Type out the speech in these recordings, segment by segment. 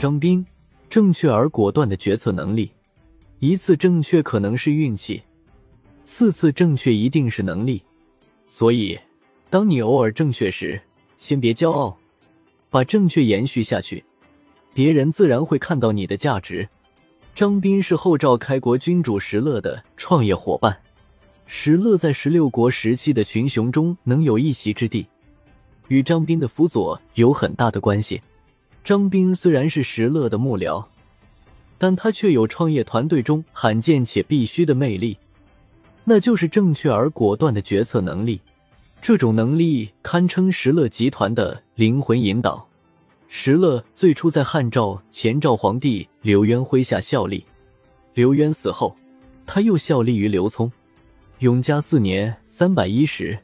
张斌正确而果断的决策能力，一次正确可能是运气，四次正确一定是能力。所以，当你偶尔正确时，先别骄傲，把正确延续下去，别人自然会看到你的价值。张斌是后赵开国君主石勒的创业伙伴，石勒在十六国时期的群雄中能有一席之地，与张斌的辅佐有很大的关系。张斌虽然是石勒的幕僚，但他却有创业团队中罕见且必须的魅力，那就是正确而果断的决策能力。这种能力堪称石勒集团的灵魂引导。石勒最初在汉赵前赵皇帝刘渊麾下效力，刘渊死后，他又效力于刘聪。永嘉四年（三百一十），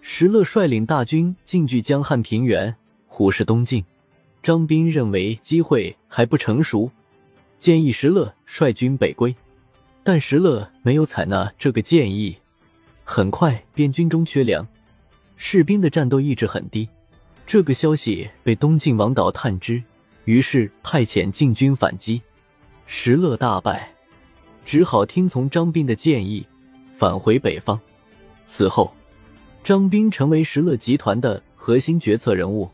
石勒率领大军进据江汉平原，虎视东晋。张斌认为机会还不成熟，建议石勒率军北归，但石勒没有采纳这个建议。很快，便军中缺粮，士兵的战斗意志很低。这个消息被东晋王导探知，于是派遣禁军反击，石勒大败，只好听从张斌的建议，返回北方。此后，张斌成为石勒集团的核心决策人物。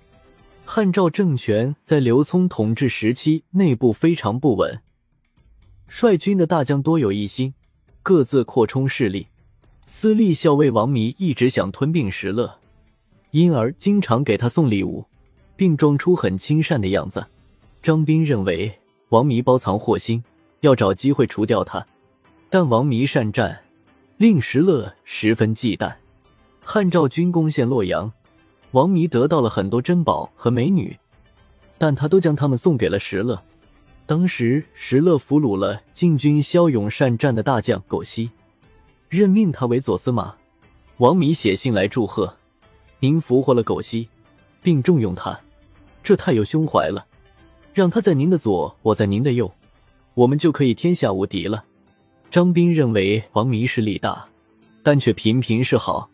汉赵政权在刘聪统治时期内部非常不稳，率军的大将多有异心，各自扩充势力。私立校尉王弥一直想吞并石勒。因而经常给他送礼物，并装出很亲善的样子。张斌认为王弥包藏祸心，要找机会除掉他。但王弥善战，令石勒十分忌惮。汉赵军攻陷洛阳，王弥得到了很多珍宝和美女，但他都将他们送给了石勒。当时石勒俘虏了晋军骁勇善战的大将苟西，任命他为左司马。王弥写信来祝贺。您俘获了苟西，并重用他，这太有胸怀了。让他在您的左，我在您的右，我们就可以天下无敌了。张斌认为王弥势力大，但却频频示好，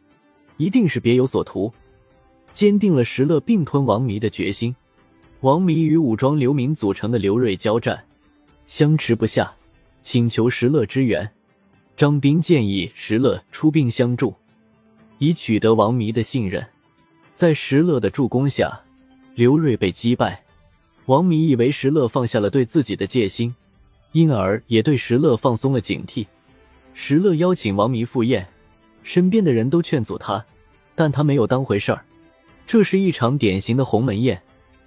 一定是别有所图，坚定了石勒并吞王弥的决心。王弥与武装流民组成的刘锐交战，相持不下，请求石勒支援。张斌建议石勒出兵相助，以取得王弥的信任。在石勒的助攻下，刘瑞被击败。王弥以为石勒放下了对自己的戒心，因而也对石勒放松了警惕。石勒邀请王弥赴宴，身边的人都劝阻他，但他没有当回事儿。这是一场典型的鸿门宴，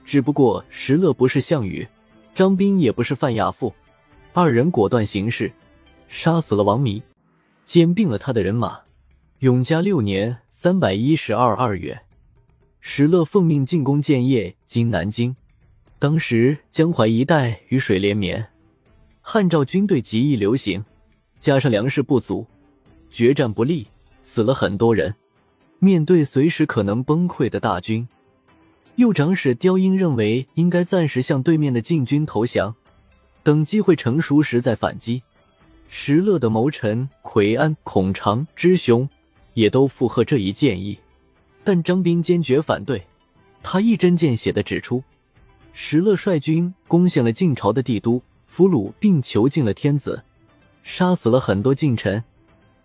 只不过石勒不是项羽，张斌也不是范亚父，二人果断行事，杀死了王弥，兼并了他的人马。永嘉六年（三百一十二）二月。石勒奉命进攻建业（今南京）。当时江淮一带雨水连绵，汉赵军队极易流行，加上粮食不足，决战不利，死了很多人。面对随时可能崩溃的大军，右长史刁英认为应该暂时向对面的晋军投降，等机会成熟时再反击。石勒的谋臣奎安、孔长、之雄也都附和这一建议。但张斌坚决反对，他一针见血的指出，石勒率军攻陷了晋朝的帝都，俘虏并囚禁了天子，杀死了很多近臣。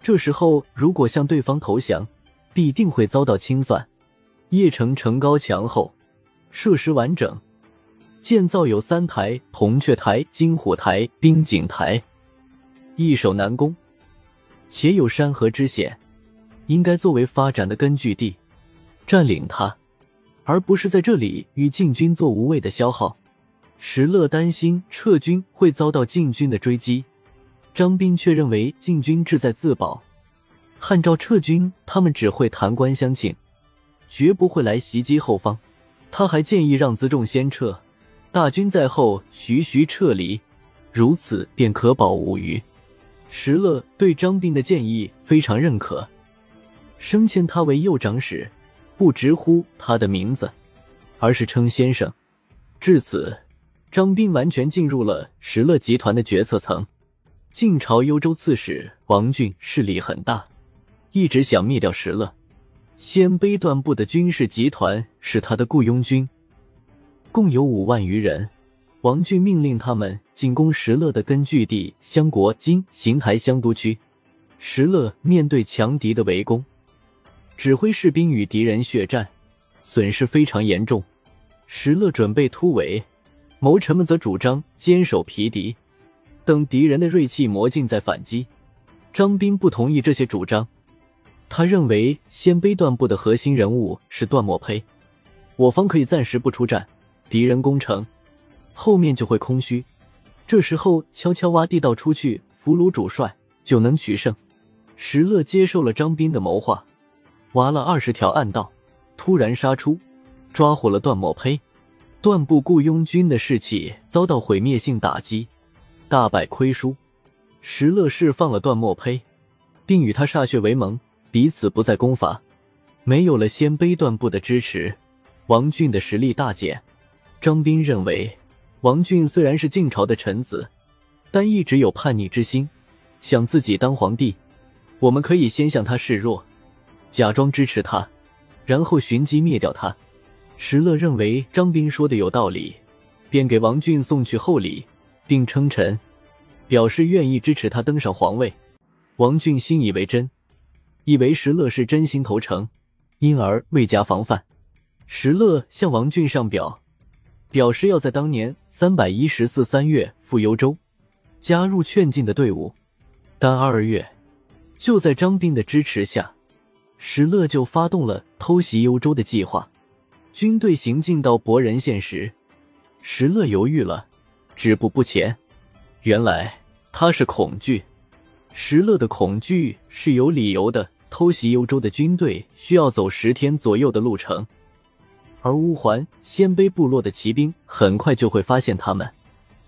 这时候如果向对方投降，必定会遭到清算。邺城城高墙厚，设施完整，建造有三台铜雀台、金虎台、冰井台，易守难攻，且有山河之险，应该作为发展的根据地。占领它，而不是在这里与晋军做无谓的消耗。石勒担心撤军会遭到晋军的追击，张斌却认为晋军志在自保，汉赵撤军他们只会弹冠相庆，绝不会来袭击后方。他还建议让辎重先撤，大军在后徐徐撤离，如此便可保无虞。石勒对张斌的建议非常认可，升迁他为右长史。不直呼他的名字，而是称先生。至此，张斌完全进入了石勒集团的决策层。晋朝幽州刺史王俊势力很大，一直想灭掉石勒。鲜卑段部的军事集团是他的雇佣军，共有五万余人，王俊命令他们进攻石勒的根据地襄国（今邢台乡都区）。石勒面对强敌的围攻，指挥士兵与敌人血战，损失非常严重。石勒准备突围，谋臣们则主张坚守皮敌，等敌人的锐气磨尽再反击。张斌不同意这些主张，他认为鲜卑段部的核心人物是段墨胚，我方可以暂时不出战，敌人攻城，后面就会空虚。这时候悄悄挖地道出去俘虏主帅，就能取胜。石勒接受了张斌的谋划，挖了二十条暗道，突然杀出，抓获了段墨胚。段部雇佣军的士气遭到毁灭性打击，大败亏输。石勒释放了段墨胚，并与他歃血为盟，彼此不再攻伐。没有了鲜卑段部的支持，王俊的实力大减。张斌认为，王俊虽然是晋朝的臣子，但一直有叛逆之心，想自己当皇帝。我们可以先向他示弱，假装支持他，然后寻机灭掉他。石勒认为张斌说的有道理，便给王俊送去厚礼，并称臣，表示愿意支持他登上皇位。王俊信以为真，以为石勒是真心投诚，因而未加防范。石勒向王俊上表，表示要在当年三百一十四三月赴幽州，加入劝进的队伍，但二月。就在张斌的支持下，石勒就发动了偷袭幽州的计划。军队行进到博仁县时，石勒犹豫了，止步不前。原来他是恐惧。石勒的恐惧是有理由的。偷袭幽州的军队需要走十天左右的路程，而乌桓鲜卑部落的骑兵很快就会发现他们。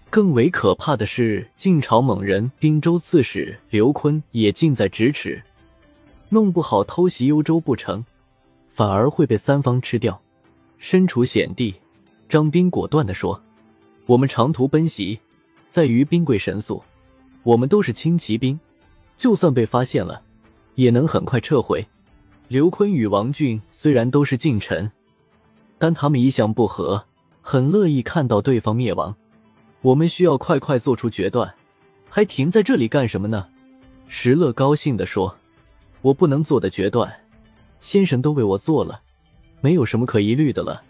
更为可怕的是，晋朝猛人滨州刺史刘坤也近在咫尺，弄不好偷袭幽州不成，反而会被三方吃掉。身处险地，张斌果断地说：“我们长途奔袭，在于兵贵神速，我们都是轻骑兵，就算被发现了，也能很快撤回。”刘坤与王俊虽然都是近臣，但他们一向不和，很乐意看到对方灭亡。我们需要快快做出决断，还停在这里干什么呢？石勒高兴地说：“我不能做的决断，先生都为我做了，没有什么可疑虑的了。”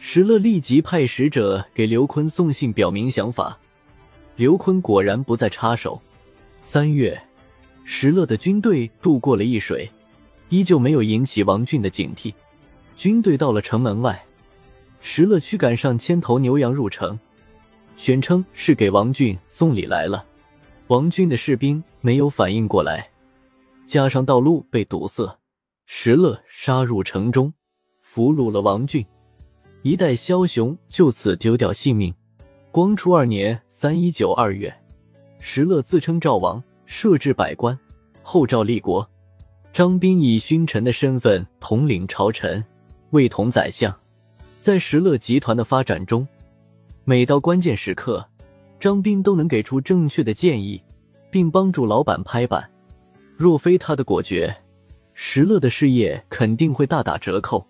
石勒立即派使者给刘坤送信，表明想法。刘坤果然不再插手。三月，石勒的军队渡过了易水，依旧没有引起王俊的警惕。军队到了城门外，石勒驱赶上千头牛羊入城。宣称是给王俊送礼来了，王俊的士兵没有反应过来，加上道路被堵塞，石勒杀入城中，俘虏了王俊，一代枭雄就此丢掉性命。光初二年三一九二月，石勒自称赵王，设置百官，后赵立国。张斌以勋臣的身份统领朝臣，位同宰相。在石勒集团的发展中。每到关键时刻，张斌都能给出正确的建议，并帮助老板拍板。若非他的果决，石勒的事业肯定会大打折扣。